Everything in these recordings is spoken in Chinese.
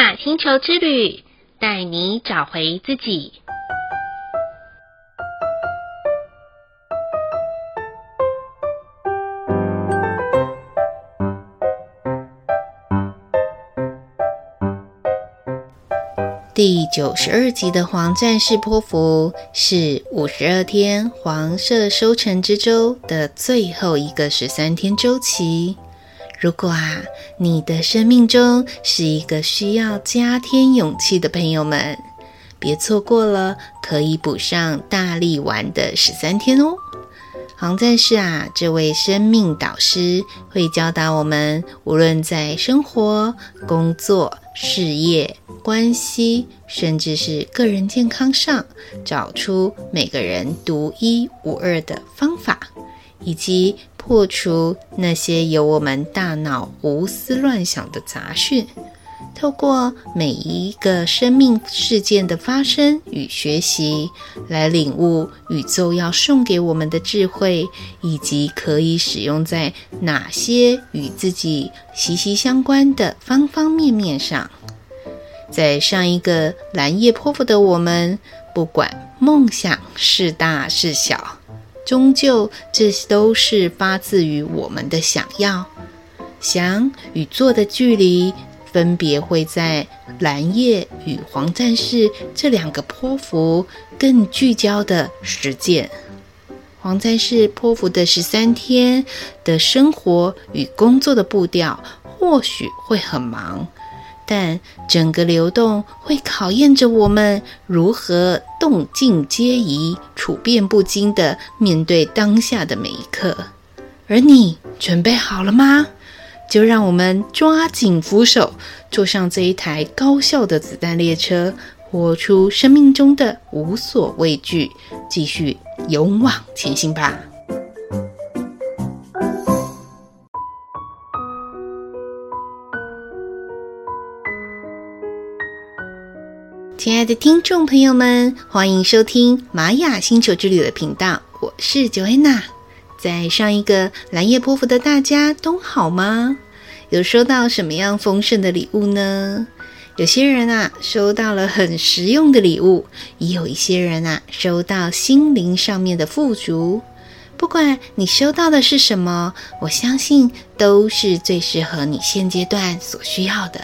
雅星球之旅，带你找回自己。第九十二集的黄战士波符是五十二天黄色收成之周的最后一个十三天周期。如果啊，你的生命中是一个需要加添勇气的朋友们，别错过了可以补上大力丸的十三天哦。黄战士啊，这位生命导师会教导我们，无论在生活、工作、事业、关系，甚至是个人健康上，找出每个人独一无二的方法，以及破除那些由我们大脑胡思乱想的杂讯。透过每一个生命事件的发生与学习，来领悟宇宙要送给我们的智慧，以及可以使用在哪些与自己息息相关的方方面面上。在上一个蓝夜波符的我们，不管梦想是大是小，终究这都是发自于我们的想要、想与做的距离。分别会在蓝夜与黄战士这两个波符更聚焦的实践。黄战士波符的十三天的生活与工作的步调或许会很忙，但整个流动会考验着我们如何动静皆宜、处变不惊的面对当下的每一刻。而你准备好了吗？就让我们抓紧扶手，坐上这一台高效的子弹列车，活出生命中的无所畏惧，继续勇往前行吧！亲爱的听众朋友们，欢迎收听玛雅星球之旅的频道，我是 Joanna。在上一个蓝夜波符的大家都好吗？有收到什么样丰盛的礼物呢？有些人啊，收到了很实用的礼物，也有一些人啊，收到心灵上面的富足。不管你收到的是什么，我相信都是最适合你现阶段所需要的。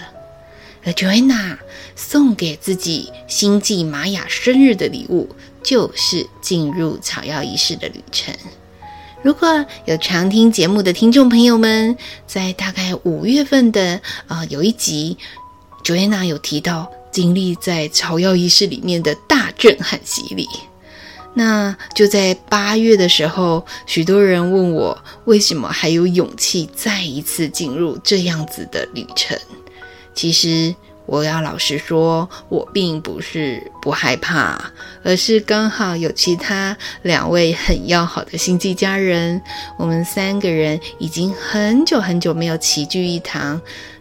而 Joanna 送给自己星际玛雅生日的礼物，就是进入草药仪式的旅程。如果有常听节目的听众朋友们，在大概五月份的、呃、有一集，Joanna 有提到经历在草药仪式里面的大震撼洗礼。那就在八月的时候，许多人问我为什么还有勇气再一次进入这样子的旅程。其实。我要老实说，我并不是不害怕，而是刚好有其他两位很要好的星际家人，我们三个人已经很久很久没有齐聚一堂，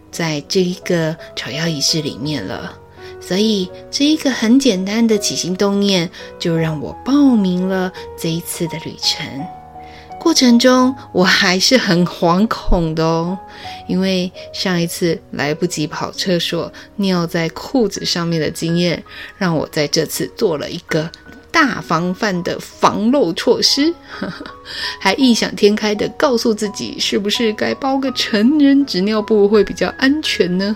在这一个草药仪式里面了，所以这一个很简单的起心动念，就让我报名了这一次的旅程。过程中我还是很惶恐的哦，因为上一次来不及跑厕所尿在裤子上面的经验，让我在这次做了一个大防范的防漏措施，呵呵，还异想天开的告诉自己，是不是该包个成人纸尿布会比较安全呢？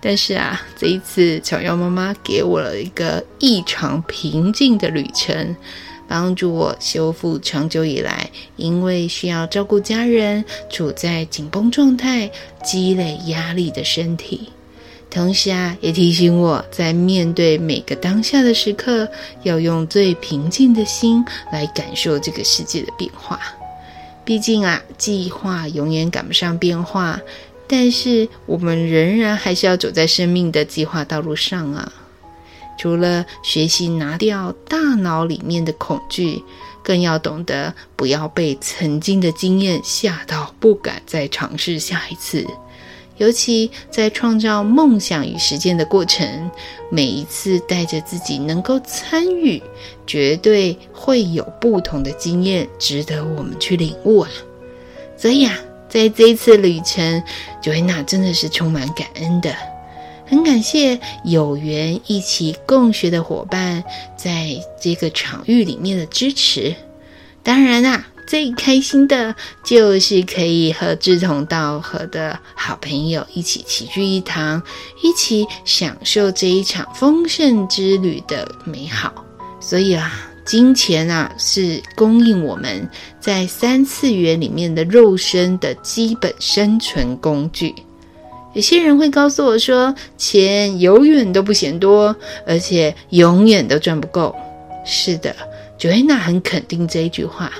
但是啊，这一次巧妖妈妈给我了一个异常平静的旅程。帮助我修复长久以来因为需要照顾家人处在紧绷状态、积累压力的身体，同时啊，也提醒我在面对每个当下的时刻，要用最平静的心来感受这个世界的变化。毕竟啊，计划永远赶不上变化，但是我们仍然还是要走在生命的计划道路上啊。除了学习拿掉大脑里面的恐惧，更要懂得不要被曾经的经验吓到，不敢再尝试下一次。尤其在创造梦想与实践的过程，每一次带着自己能够参与，绝对会有不同的经验，值得我们去领悟啊！所以啊，在这一次旅程，Joanna 真的是充满感恩的。很感谢有缘一起共学的伙伴在这个场域里面的支持。当然啦，最开心的就是可以和志同道合的好朋友一起齐聚一堂，一起享受这一场丰盛之旅的美好。所以啊，金钱啊是供应我们在三次元里面的肉身的基本生存工具。有些人会告诉我说，钱永远都不嫌多，而且永远都赚不够。是的，Joanna 很肯定这一句话，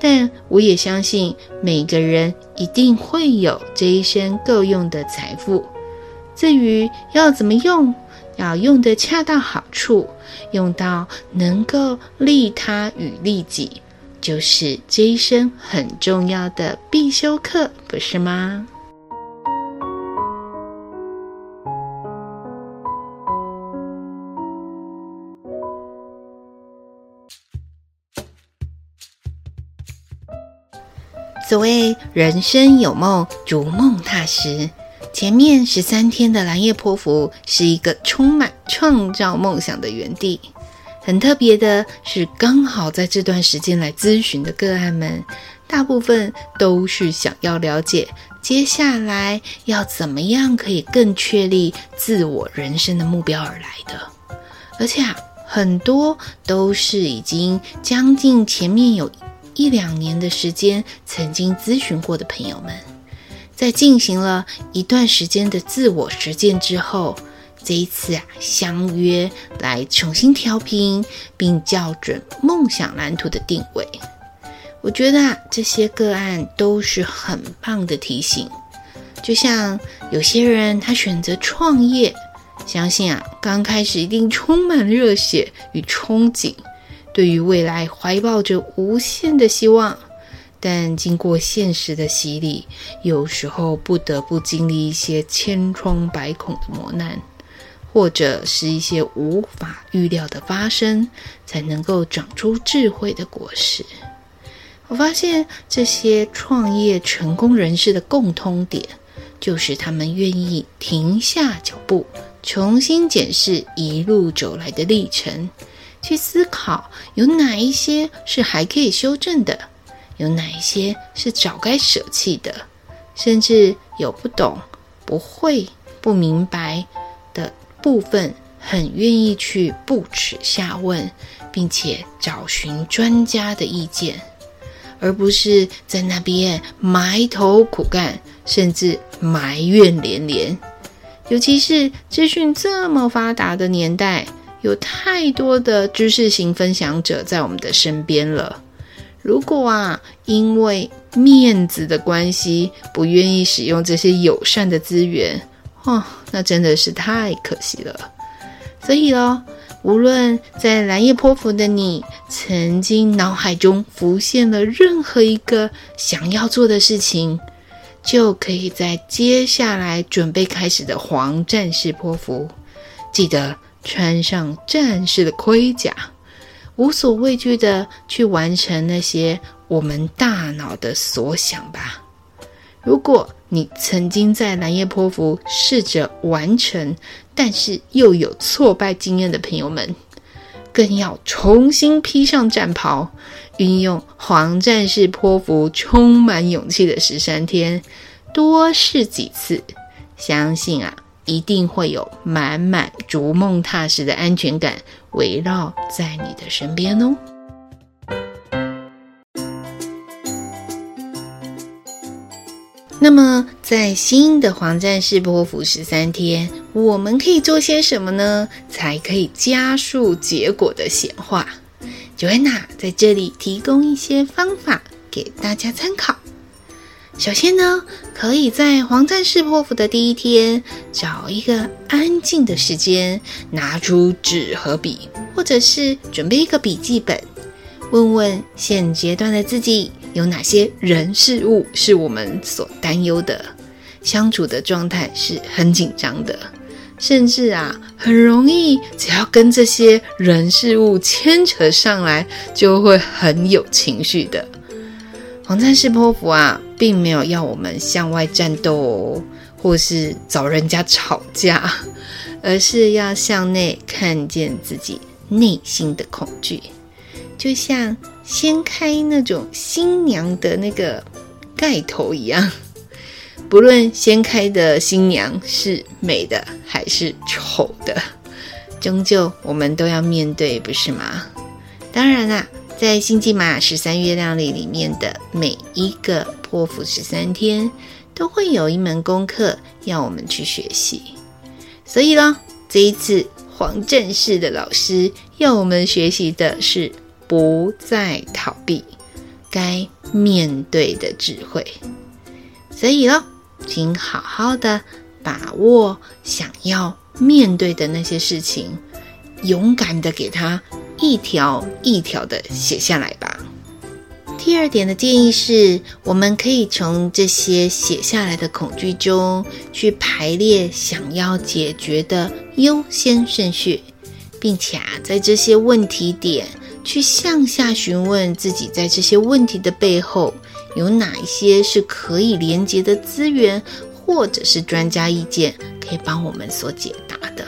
但我也相信每个人一定会有这一生够用的财富。至于要怎么用，要用得恰到好处，用到能够利他与利己，就是这一生很重要的必修课，不是吗？所谓人生有梦，逐梦踏实。前面十三天的蓝夜波符是一个充满创造梦想的园地。很特别的是，刚好在这段时间来咨询的个案们，大部分都是想要了解接下来要怎么样可以更确立自我人生的目标而来的。而且啊，很多都是已经将近前面有。一两年的时间，曾经咨询过的朋友们，在进行了一段时间的自我实践之后，这一次啊，相约来重新调频并校准梦想蓝图的定位。我觉得啊，这些个案都是很棒的提醒。就像有些人他选择创业，相信啊，刚开始一定充满热血与憧憬。对于未来怀抱着无限的希望，但经过现实的洗礼，有时候不得不经历一些千疮百孔的磨难，或者是一些无法预料的发生，才能够长出智慧的果实。我发现这些创业成功人士的共通点，就是他们愿意停下脚步，重新检视一路走来的历程。去思考有哪一些是还可以修正的，有哪一些是早该舍弃的，甚至有不懂、不会、不明白的部分，很愿意去不耻下问，并且找寻专家的意见，而不是在那边埋头苦干，甚至埋怨连连。尤其是资讯这么发达的年代。有太多的知识型分享者在我们的身边了。如果啊，因为面子的关系，不愿意使用这些友善的资源，哦，那真的是太可惜了。所以咯，无论在蓝叶波符的你，曾经脑海中浮现了任何一个想要做的事情，就可以在接下来准备开始的黄战士波符，记得。穿上战士的盔甲，无所畏惧的去完成那些我们大脑的所想吧。如果你曾经在蓝夜波符试着完成，但是又有挫败经验的朋友们，更要重新披上战袍，运用黄战士波符，充满勇气的十三天，多试几次，相信啊。一定会有满满逐梦踏实的安全感围绕在你的身边哦。那么，在新的黄战士波幅十三天，我们可以做些什么呢？才可以加速结果的显化？Joanna 在这里提供一些方法给大家参考。首先呢，可以在黄战士波符的第一天，找一个安静的时间，拿出纸和笔，或者是准备一个笔记本，问问现阶段的自己有哪些人事物是我们所担忧的，相处的状态是很紧张的，甚至啊，很容易只要跟这些人事物牵扯上来，就会很有情绪的。黄战士波符啊，并没有要我们向外战斗，或是找人家吵架，而是要向内看见自己内心的恐惧，就像掀开那种新娘的那个盖头一样。不论掀开的新娘是美的还是丑的，终究我们都要面对，不是吗？当然啦，在星际玛雅十三月亮历里面的每一个波符十三天，都会有一门功课要我们去学习。所以咯，这一次黄战士的老师要我们学习的是不再逃避，该面对的智慧。所以咯。请好好的把握想要面对的那些事情，勇敢的给它一条一条的写下来吧。第二点的建议是，我们可以从这些写下来的恐惧中去排列想要解决的优先顺序，并且啊，在这些问题点去向下询问自己，在这些问题的背后。有哪一些是可以连接的资源，或者是专家意见，可以帮我们所解答的？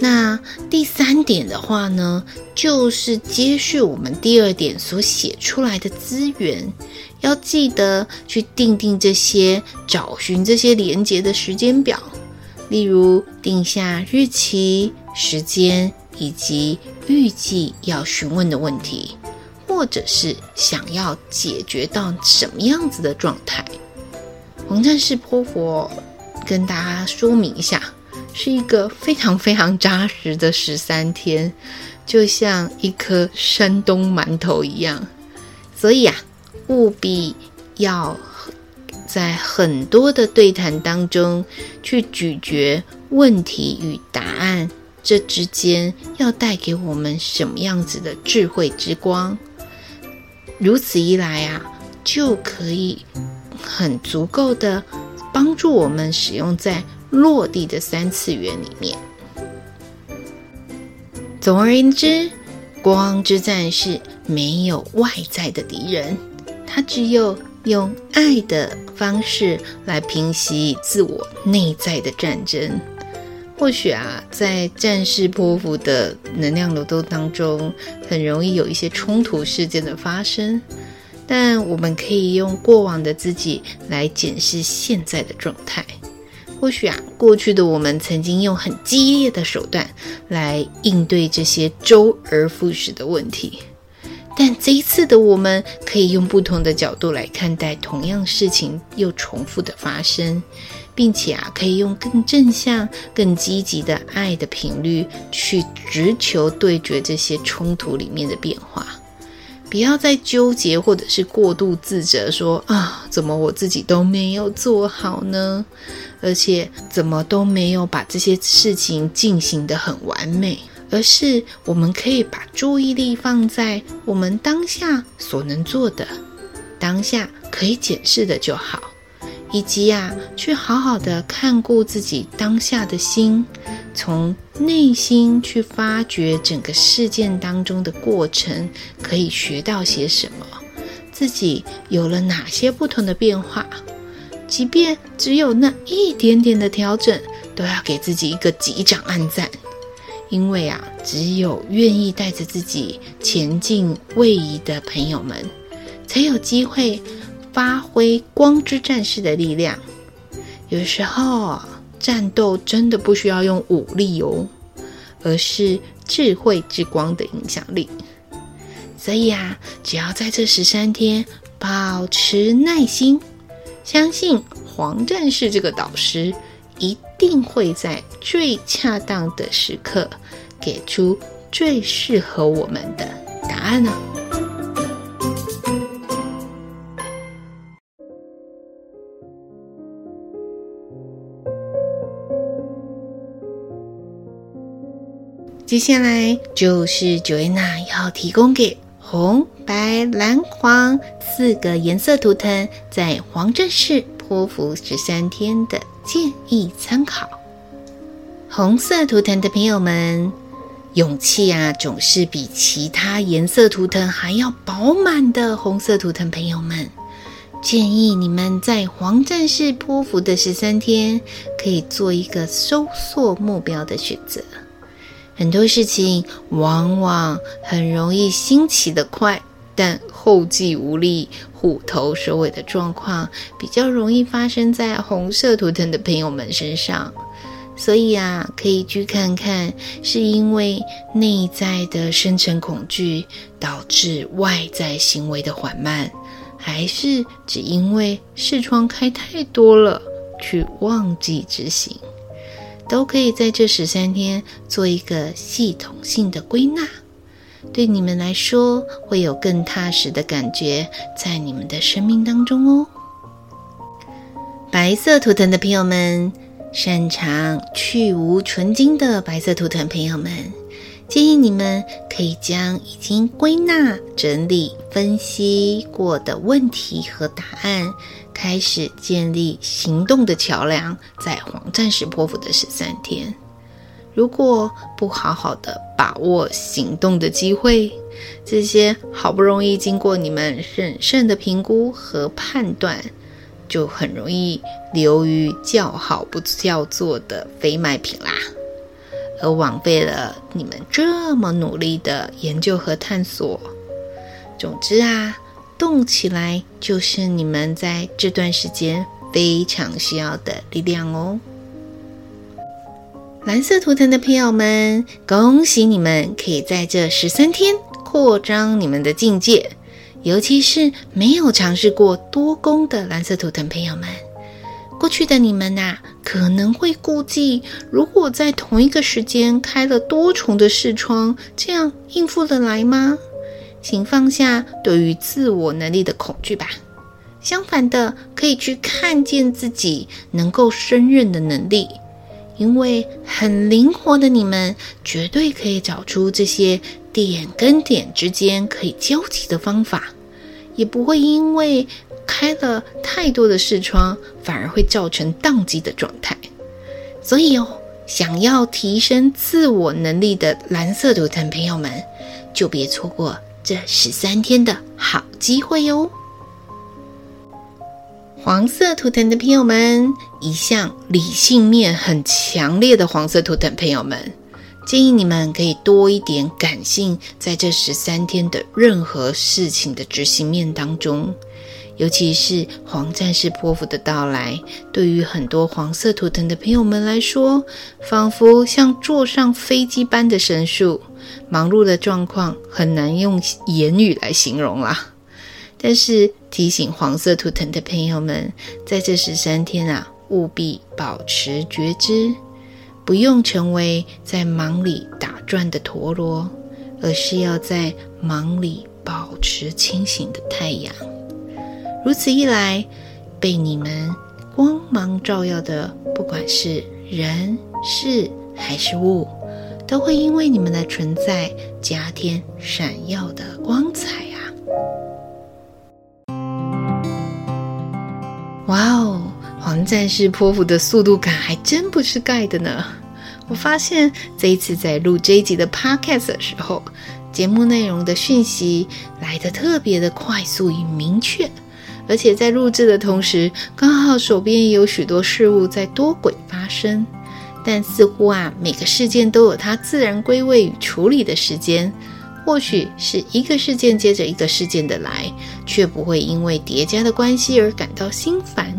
那第三点的话呢，就是接续我们第二点所写出来的资源，要记得去定定这些找寻这些连接的时间表，例如定下日期、时间以及预计要询问的问题。或者是想要解决到什么样子的状态？黄战士波符跟大家说明一下，是一个非常非常扎实的十三天，就像一颗山东馒头一样。所以啊，务必要在很多的对谈当中去咀嚼问题与答案，这之间要带给我们什么样子的智慧之光？如此一来啊，就可以很足够的帮助我们使用在落地的三次元里面。总而言之，光之战士没有外在的敌人，他只有用爱的方式来平息自我内在的战争。或许啊，在战士波符的能量流动当中，很容易有一些冲突事件的发生。但我们可以用过往的自己来检视现在的状态。或许啊，过去的我们曾经用很激烈的手段来应对这些周而复始的问题。但这一次的我们，可以用不同的角度来看待同样事情又重复的发生。并且啊，可以用更正向、更积极的爱的频率去直球对决这些冲突里面的变化，不要再纠结或者是过度自责说，啊，怎么我自己都没有做好呢？而且怎么都没有把这些事情进行得很完美，而是我们可以把注意力放在我们当下所能做的，当下可以检视的就好。以及啊，去好好的看顾自己当下的心，从内心去发掘整个事件当中的过程，可以学到些什么，自己有了哪些不同的变化，即便只有那一点点的调整，都要给自己一个击掌按赞，因为啊，只有愿意带着自己前进位移的朋友们，才有机会。发挥光之战士的力量，有时候战斗真的不需要用武力哦，而是智慧之光的影响力。所以啊，只要在这十三天保持耐心，相信黄战士这个导师一定会在最恰当的时刻给出最适合我们的答案呢。接下来就是九安娜要提供给红、白、蓝、黄四个颜色图腾，在黄战士波符十三天的建议参考。红色图腾的朋友们，勇气啊，总是比其他颜色图腾还要饱满的。红色图腾朋友们，建议你们在黄战士波符的十三天，可以做一个收缩目标的选择。很多事情往往很容易兴起的快，但后继无力、虎头蛇尾的状况，比较容易发生在红色图腾的朋友们身上。所以啊，可以去看看，是因为内在的深层恐惧导致外在行为的缓慢，还是只因为视窗开太多了，去忘记执行，都可以在这十三天做一个系统性的归纳，对你们来说会有更踏实的感觉在你们的生命当中哦。白色图腾的朋友们。擅长去芜存菁的白色图腾朋友们，建议你们可以将已经归纳、整理、分析过的问题和答案，开始建立行动的桥梁。在黄战士破釜的十三天，如果不好好的把握行动的机会，这些好不容易经过你们审慎的评估和判断。就很容易流于叫好不叫座的非卖品啦，而枉费了你们这么努力的研究和探索。总之啊，动起来就是你们在这段时间非常需要的力量哦。蓝色图腾的朋友们，恭喜你们可以在这十三天扩张你们的境界。尤其是没有尝试过多功的蓝色图腾朋友们，过去的你们呐、可能会顾忌，如果在同一个时间开了多重的视窗，这样应付得来吗？请放下对于自我能力的恐惧吧。相反的，可以去看见自己能够胜任的能力，因为很灵活的你们，绝对可以找出这些。点跟点之间可以交集的方法，也不会因为开了太多的视窗，反而会造成宕机的状态。所以哦，想要提升自我能力的蓝色图腾朋友们，就别错过这十三天的好机会哟。黄色图腾的朋友们，一向理性面很强烈的黄色图腾朋友们。建议你们可以多一点感性，在这十三天的任何事情的执行面当中，尤其是黄战士泼妇的到来，对于很多黄色图腾的朋友们来说，仿佛像坐上飞机般的神速，忙碌的状况很难用言语来形容啦。但是提醒黄色图腾的朋友们，在这十三天啊，务必保持觉知。不用成为在忙里打转的陀螺，而是要在忙里保持清醒的太阳。如此一来，被你们光芒照耀的，不管是人、事还是物，都会因为你们的存在加添闪耀的光彩啊！哇哦！黄战士波符的速度感还真不是盖的呢。我发现这一次在录这一集的 podcast 的时候，节目内容的讯息来得特别的快速与明确，而且在录制的同时，刚好手边也有许多事物在多轨发生。但似乎啊，每个事件都有它自然归位与处理的时间，或许是一个事件接着一个事件的来，却不会因为叠加的关系而感到心烦。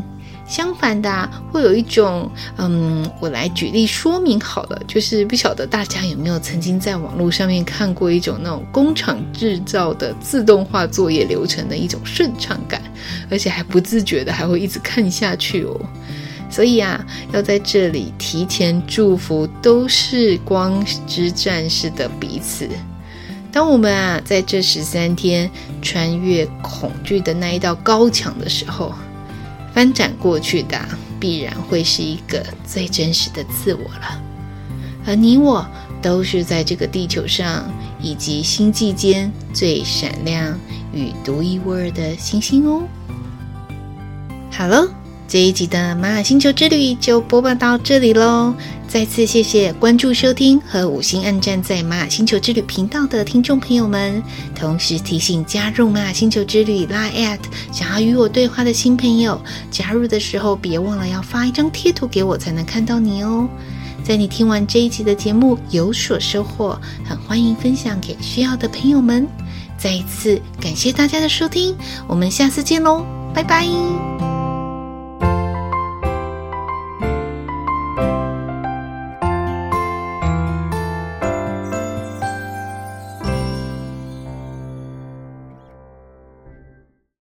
相反的啊，会有一种，嗯，我来举例说明好了，就是不晓得大家有没有曾经在网络上面看过一种那种工厂制造的自动化作业流程的一种顺畅感，而且还不自觉的还会一直看下去哦。所以啊，要在这里提前祝福都是光之战士的彼此。当我们啊在这十三天穿越恐惧的那一道高墙的时候。翻转过去的，必然会是一个最真实的自我了。而你我都是在这个地球上以及星际间最闪亮与独一无二的星星哦。好了，这一集的玛雅星球之旅就播报到这里喽！再次谢谢关注、收听和五星按赞在玛雅星球之旅频道的听众朋友们，同时提醒加入玛雅星球之旅 Line@ 想要与我对话的新朋友，加入的时候别忘了要发一张贴图给我，才能看到你哦。在你听完这一集的节目有所收获，很欢迎分享给需要的朋友们。再一次感谢大家的收听，我们下次见喽，拜拜。